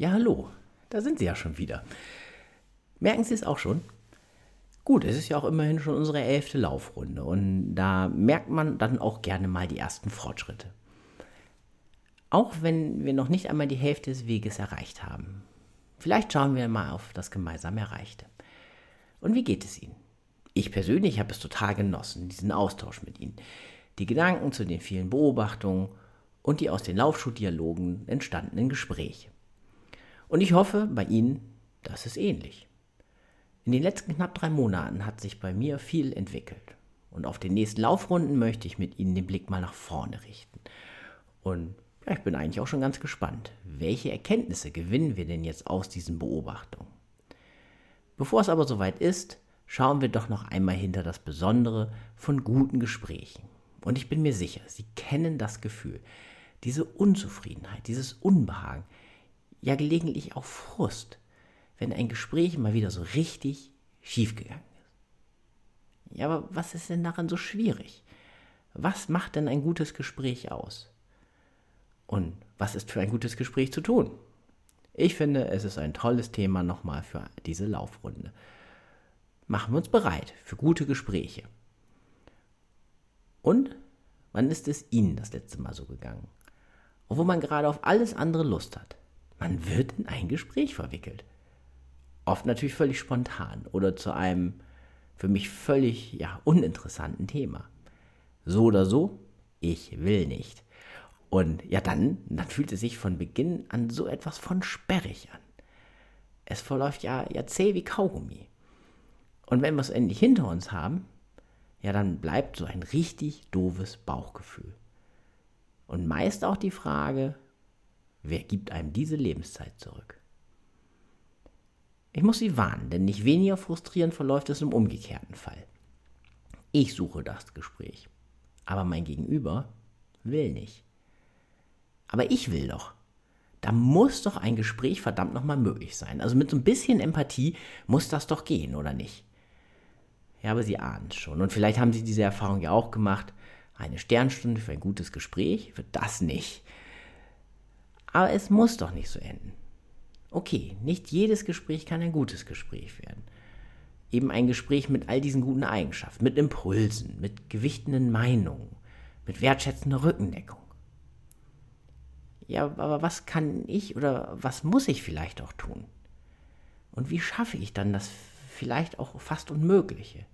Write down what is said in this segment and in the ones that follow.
Ja, hallo, da sind Sie ja schon wieder. Merken Sie es auch schon? Gut, es ist ja auch immerhin schon unsere elfte Laufrunde und da merkt man dann auch gerne mal die ersten Fortschritte. Auch wenn wir noch nicht einmal die Hälfte des Weges erreicht haben. Vielleicht schauen wir mal auf das gemeinsam Erreichte. Und wie geht es Ihnen? Ich persönlich habe es total genossen, diesen Austausch mit Ihnen. Die Gedanken zu den vielen Beobachtungen und die aus den Laufschuhdialogen entstandenen Gespräche. Und ich hoffe, bei Ihnen, das ist ähnlich. In den letzten knapp drei Monaten hat sich bei mir viel entwickelt. Und auf den nächsten Laufrunden möchte ich mit Ihnen den Blick mal nach vorne richten. Und ja, ich bin eigentlich auch schon ganz gespannt. Welche Erkenntnisse gewinnen wir denn jetzt aus diesen Beobachtungen? Bevor es aber soweit ist, schauen wir doch noch einmal hinter das Besondere von guten Gesprächen. Und ich bin mir sicher, Sie kennen das Gefühl, diese Unzufriedenheit, dieses Unbehagen, ja gelegentlich auch Frust, wenn ein Gespräch mal wieder so richtig schiefgegangen ist. Ja, aber was ist denn daran so schwierig? Was macht denn ein gutes Gespräch aus? Und was ist für ein gutes Gespräch zu tun? Ich finde, es ist ein tolles Thema nochmal für diese Laufrunde. Machen wir uns bereit für gute Gespräche. Und wann ist es Ihnen das letzte Mal so gegangen? Obwohl man gerade auf alles andere Lust hat. Man wird in ein Gespräch verwickelt. Oft natürlich völlig spontan oder zu einem für mich völlig ja, uninteressanten Thema. So oder so, ich will nicht. Und ja, dann, dann fühlt es sich von Beginn an so etwas von sperrig an. Es verläuft ja, ja zäh wie Kaugummi. Und wenn wir es endlich hinter uns haben, ja, dann bleibt so ein richtig doofes Bauchgefühl. Und meist auch die Frage, Wer gibt einem diese Lebenszeit zurück? Ich muss Sie warnen, denn nicht weniger frustrierend verläuft es im umgekehrten Fall. Ich suche das Gespräch, aber mein Gegenüber will nicht. Aber ich will doch. Da muss doch ein Gespräch verdammt nochmal möglich sein. Also mit so ein bisschen Empathie muss das doch gehen, oder nicht? Ja, aber Sie ahnen es schon. Und vielleicht haben Sie diese Erfahrung ja auch gemacht. Eine Sternstunde für ein gutes Gespräch wird das nicht. Aber es muss doch nicht so enden. Okay, nicht jedes Gespräch kann ein gutes Gespräch werden. Eben ein Gespräch mit all diesen guten Eigenschaften, mit Impulsen, mit gewichtenden Meinungen, mit wertschätzender Rückendeckung. Ja, aber was kann ich oder was muss ich vielleicht auch tun? Und wie schaffe ich dann das vielleicht auch fast Unmögliche?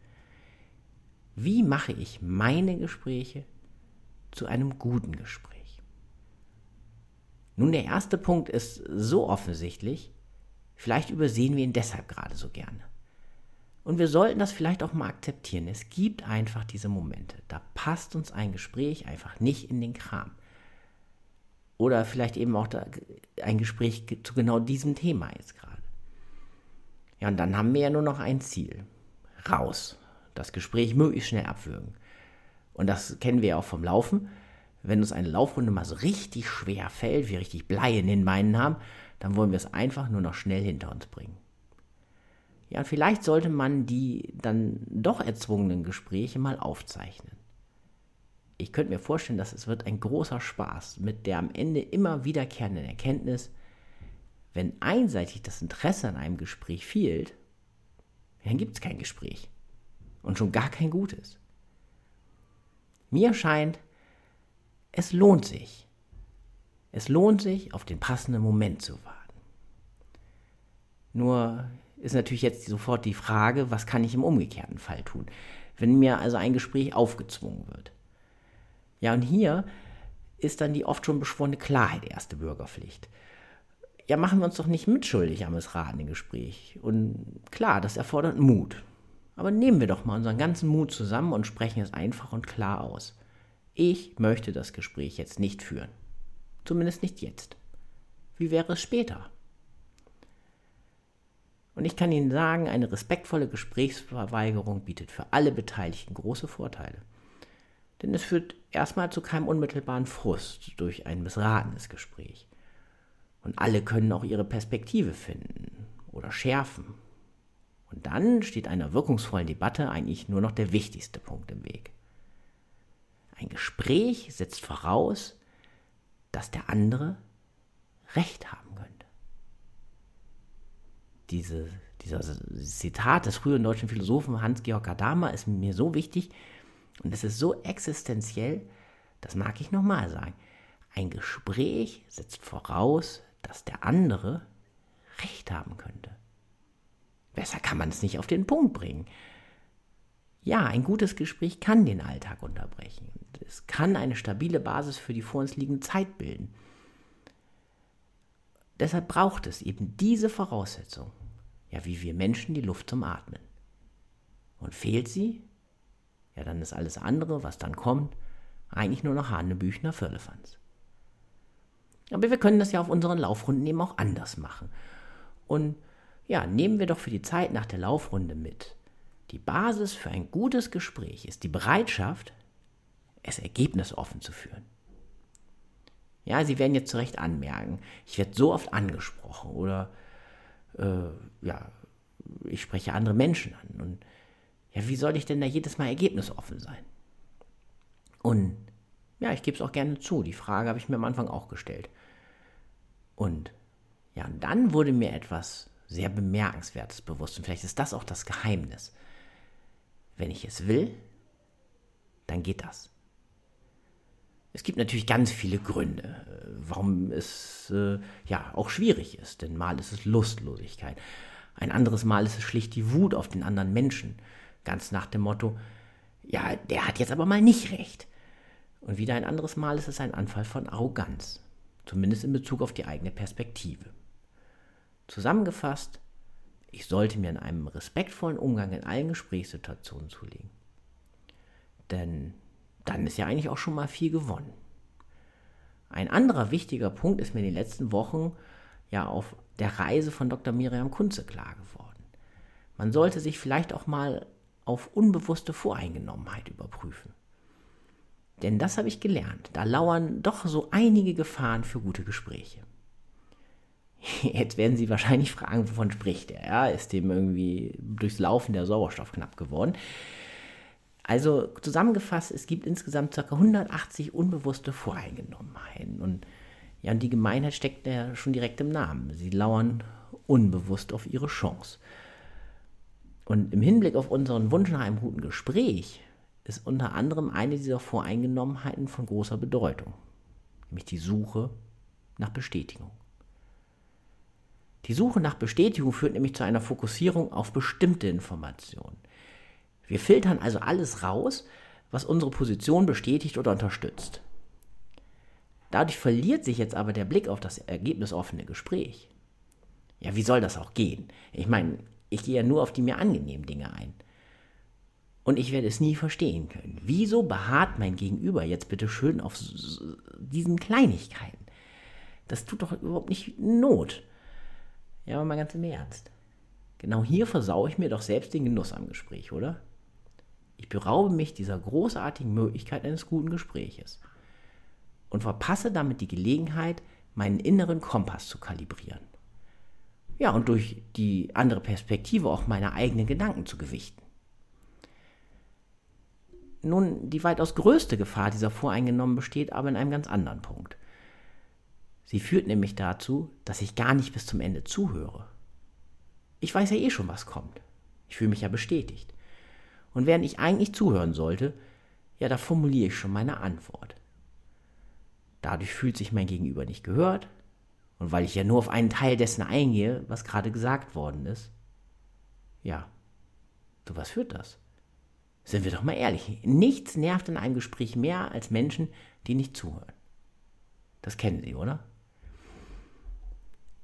Wie mache ich meine Gespräche zu einem guten Gespräch? Nun, der erste Punkt ist so offensichtlich, vielleicht übersehen wir ihn deshalb gerade so gerne. Und wir sollten das vielleicht auch mal akzeptieren. Es gibt einfach diese Momente. Da passt uns ein Gespräch einfach nicht in den Kram. Oder vielleicht eben auch ein Gespräch zu genau diesem Thema jetzt gerade. Ja, und dann haben wir ja nur noch ein Ziel. Raus. Das Gespräch möglichst schnell abwürgen. Und das kennen wir ja auch vom Laufen wenn uns eine Laufrunde mal so richtig schwer fällt, wir richtig Blei in den Beinen haben, dann wollen wir es einfach nur noch schnell hinter uns bringen. Ja, und vielleicht sollte man die dann doch erzwungenen Gespräche mal aufzeichnen. Ich könnte mir vorstellen, dass es wird ein großer Spaß mit der am Ende immer wiederkehrenden Erkenntnis, wenn einseitig das Interesse an einem Gespräch fehlt, dann gibt es kein Gespräch. Und schon gar kein gutes. Mir scheint, es lohnt sich. Es lohnt sich, auf den passenden Moment zu warten. Nur ist natürlich jetzt sofort die Frage, was kann ich im umgekehrten Fall tun, wenn mir also ein Gespräch aufgezwungen wird. Ja, und hier ist dann die oft schon beschworene Klarheit erste Bürgerpflicht. Ja, machen wir uns doch nicht mitschuldig am missratenen Gespräch. Und klar, das erfordert Mut. Aber nehmen wir doch mal unseren ganzen Mut zusammen und sprechen es einfach und klar aus. Ich möchte das Gespräch jetzt nicht führen. Zumindest nicht jetzt. Wie wäre es später? Und ich kann Ihnen sagen, eine respektvolle Gesprächsverweigerung bietet für alle Beteiligten große Vorteile. Denn es führt erstmal zu keinem unmittelbaren Frust durch ein missratenes Gespräch. Und alle können auch ihre Perspektive finden oder schärfen. Und dann steht einer wirkungsvollen Debatte eigentlich nur noch der wichtigste Punkt im Weg. Ein Gespräch setzt voraus, dass der andere Recht haben könnte. diese, dieser Zitat des früheren deutschen Philosophen Hans-Georg Gadamer ist mir so wichtig und es ist so existenziell, das mag ich nochmal sagen. Ein Gespräch setzt voraus, dass der andere Recht haben könnte. Besser kann man es nicht auf den Punkt bringen. Ja, ein gutes Gespräch kann den Alltag unterbrechen. Es kann eine stabile Basis für die vor uns liegende Zeit bilden. Deshalb braucht es eben diese Voraussetzung, ja, wie wir Menschen die Luft zum Atmen. Und fehlt sie, ja, dann ist alles andere, was dann kommt, eigentlich nur noch Hanebüchner Firlefanz. Aber wir können das ja auf unseren Laufrunden eben auch anders machen. Und ja, nehmen wir doch für die Zeit nach der Laufrunde mit. Die Basis für ein gutes Gespräch ist die Bereitschaft, es ergebnisoffen zu führen. Ja, Sie werden jetzt zu Recht anmerken, ich werde so oft angesprochen oder äh, ja, ich spreche andere Menschen an. Und ja, wie soll ich denn da jedes Mal ergebnisoffen sein? Und ja, ich gebe es auch gerne zu, die Frage habe ich mir am Anfang auch gestellt. Und ja, dann wurde mir etwas sehr Bemerkenswertes bewusst. Und vielleicht ist das auch das Geheimnis. Wenn ich es will, dann geht das. Es gibt natürlich ganz viele Gründe, äh, warum es äh, ja auch schwierig ist. Denn mal ist es Lustlosigkeit. Ein anderes Mal ist es schlicht die Wut auf den anderen Menschen. Ganz nach dem Motto, ja, der hat jetzt aber mal nicht recht. Und wieder ein anderes Mal ist es ein Anfall von Arroganz. Zumindest in Bezug auf die eigene Perspektive. Zusammengefasst, ich sollte mir in einem respektvollen Umgang in allen Gesprächssituationen zulegen. Denn dann ist ja eigentlich auch schon mal viel gewonnen. Ein anderer wichtiger Punkt ist mir in den letzten Wochen ja auf der Reise von Dr. Miriam Kunze klar geworden. Man sollte sich vielleicht auch mal auf unbewusste Voreingenommenheit überprüfen. Denn das habe ich gelernt. Da lauern doch so einige Gefahren für gute Gespräche. Jetzt werden Sie wahrscheinlich fragen, wovon spricht er? Ja, ist dem irgendwie durchs Laufen der Sauerstoff knapp geworden? Also zusammengefasst, es gibt insgesamt ca. 180 unbewusste Voreingenommenheiten. Und ja, und die Gemeinheit steckt ja schon direkt im Namen. Sie lauern unbewusst auf ihre Chance. Und im Hinblick auf unseren Wunsch nach einem guten Gespräch ist unter anderem eine dieser Voreingenommenheiten von großer Bedeutung, nämlich die Suche nach Bestätigung. Die Suche nach Bestätigung führt nämlich zu einer Fokussierung auf bestimmte Informationen. Wir filtern also alles raus, was unsere Position bestätigt oder unterstützt. Dadurch verliert sich jetzt aber der Blick auf das ergebnisoffene Gespräch. Ja, wie soll das auch gehen? Ich meine, ich gehe ja nur auf die mir angenehmen Dinge ein. Und ich werde es nie verstehen können. Wieso beharrt mein Gegenüber jetzt bitte schön auf diesen Kleinigkeiten? Das tut doch überhaupt nicht Not. Ja, aber mal ganz im Ernst. Genau hier versaue ich mir doch selbst den Genuss am Gespräch, oder? Ich beraube mich dieser großartigen Möglichkeit eines guten Gespräches und verpasse damit die Gelegenheit, meinen inneren Kompass zu kalibrieren. Ja, und durch die andere Perspektive auch meine eigenen Gedanken zu gewichten. Nun, die weitaus größte Gefahr dieser Voreingenommen besteht aber in einem ganz anderen Punkt. Sie führt nämlich dazu, dass ich gar nicht bis zum Ende zuhöre. Ich weiß ja eh schon, was kommt. Ich fühle mich ja bestätigt. Und während ich eigentlich zuhören sollte, ja, da formuliere ich schon meine Antwort. Dadurch fühlt sich mein Gegenüber nicht gehört. Und weil ich ja nur auf einen Teil dessen eingehe, was gerade gesagt worden ist, ja, zu was führt das? Sind wir doch mal ehrlich, nichts nervt in einem Gespräch mehr als Menschen, die nicht zuhören. Das kennen Sie, oder?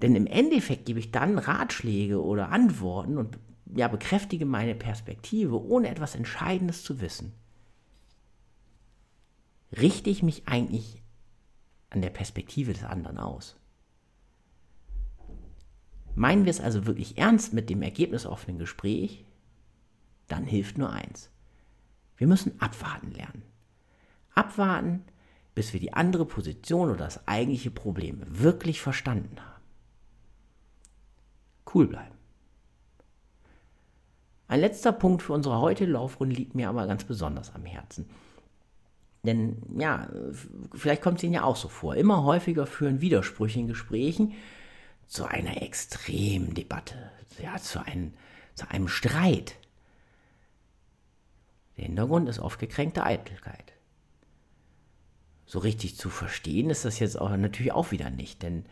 Denn im Endeffekt gebe ich dann Ratschläge oder Antworten und ja, bekräftige meine Perspektive, ohne etwas Entscheidendes zu wissen. Richte ich mich eigentlich an der Perspektive des anderen aus? Meinen wir es also wirklich ernst mit dem ergebnisoffenen Gespräch? Dann hilft nur eins. Wir müssen abwarten lernen. Abwarten, bis wir die andere Position oder das eigentliche Problem wirklich verstanden haben. Cool bleiben. Ein letzter Punkt für unsere heutige Laufrunde liegt mir aber ganz besonders am Herzen. Denn ja, vielleicht kommt es Ihnen ja auch so vor. Immer häufiger führen Widersprüche in Gesprächen zu einer extremen Debatte, ja, zu, ein, zu einem Streit. Der Hintergrund ist oft gekränkte Eitelkeit. So richtig zu verstehen ist das jetzt auch natürlich auch wieder nicht, denn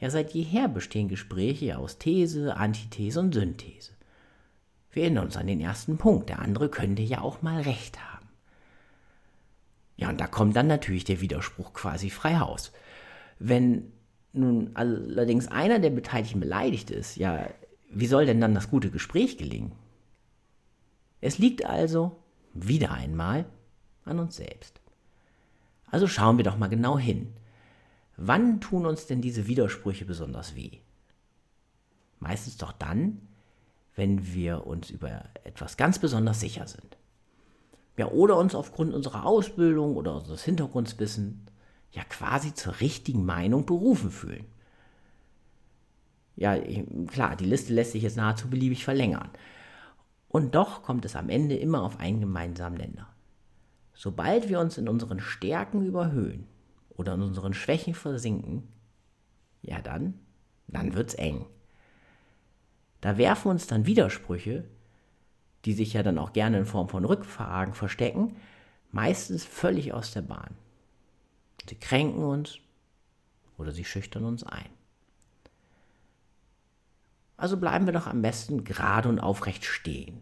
ja seit jeher bestehen Gespräche aus These, Antithese und Synthese. Wir erinnern uns an den ersten Punkt, der andere könnte ja auch mal recht haben. Ja, und da kommt dann natürlich der Widerspruch quasi frei Haus. Wenn nun allerdings einer der Beteiligten beleidigt ist, ja, wie soll denn dann das gute Gespräch gelingen? Es liegt also, wieder einmal, an uns selbst. Also schauen wir doch mal genau hin. Wann tun uns denn diese Widersprüche besonders weh? Meistens doch dann, wenn wir uns über etwas ganz besonders sicher sind. Ja, oder uns aufgrund unserer Ausbildung oder unseres Hintergrundwissen ja quasi zur richtigen Meinung berufen fühlen. Ja, klar, die Liste lässt sich jetzt nahezu beliebig verlängern. Und doch kommt es am Ende immer auf einen gemeinsamen Nenner. Sobald wir uns in unseren Stärken überhöhen oder in unseren Schwächen versinken, ja dann, dann wird's eng. Da werfen uns dann Widersprüche, die sich ja dann auch gerne in Form von Rückfragen verstecken, meistens völlig aus der Bahn. Sie kränken uns oder sie schüchtern uns ein. Also bleiben wir doch am besten gerade und aufrecht stehen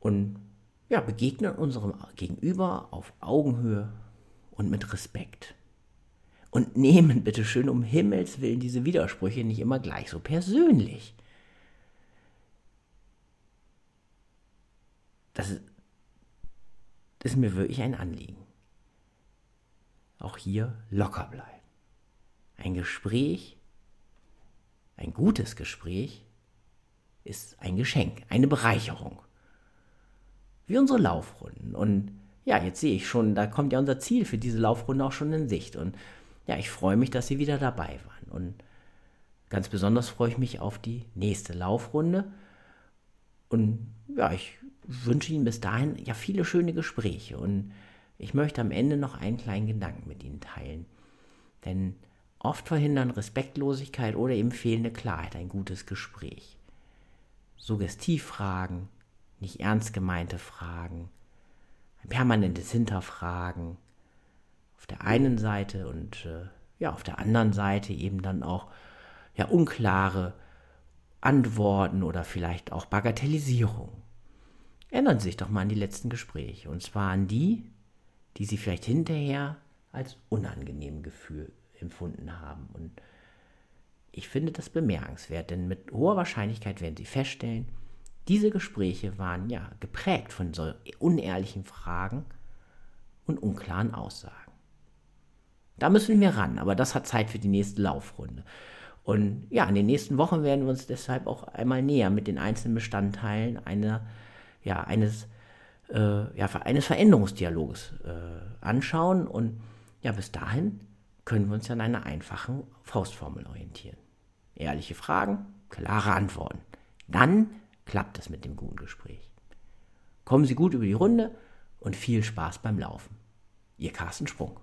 und ja, begegnen unserem Gegenüber auf Augenhöhe und mit Respekt. Und nehmen bitte schön um Himmels Willen diese Widersprüche nicht immer gleich so persönlich. Das ist, das ist mir wirklich ein Anliegen auch hier locker bleiben. Ein Gespräch, ein gutes Gespräch ist ein Geschenk, eine Bereicherung. Wie unsere Laufrunden. Und ja, jetzt sehe ich schon, da kommt ja unser Ziel für diese Laufrunde auch schon in Sicht. Und ja, ich freue mich, dass Sie wieder dabei waren. Und ganz besonders freue ich mich auf die nächste Laufrunde. Und ja, ich wünsche Ihnen bis dahin ja viele schöne Gespräche und ich möchte am Ende noch einen kleinen Gedanken mit Ihnen teilen. Denn oft verhindern Respektlosigkeit oder eben fehlende Klarheit ein gutes Gespräch. Suggestivfragen, nicht ernst gemeinte Fragen, ein permanentes Hinterfragen auf der einen Seite und äh, ja, auf der anderen Seite eben dann auch ja unklare Antworten oder vielleicht auch Bagatellisierung. Erinnern Sie sich doch mal an die letzten Gespräche und zwar an die, die sie vielleicht hinterher als unangenehm Gefühl empfunden haben. Und ich finde das bemerkenswert, denn mit hoher Wahrscheinlichkeit werden Sie feststellen, diese Gespräche waren ja geprägt von so unehrlichen Fragen und unklaren Aussagen. Da müssen wir ran, aber das hat Zeit für die nächste Laufrunde. Und ja, in den nächsten Wochen werden wir uns deshalb auch einmal näher mit den einzelnen Bestandteilen einer, ja, eines äh, ja, eines Veränderungsdialoges äh, anschauen. Und ja, bis dahin können wir uns an einer einfachen Faustformel orientieren. Ehrliche Fragen, klare Antworten. Dann klappt es mit dem guten Gespräch. Kommen Sie gut über die Runde und viel Spaß beim Laufen. Ihr Carsten Sprung.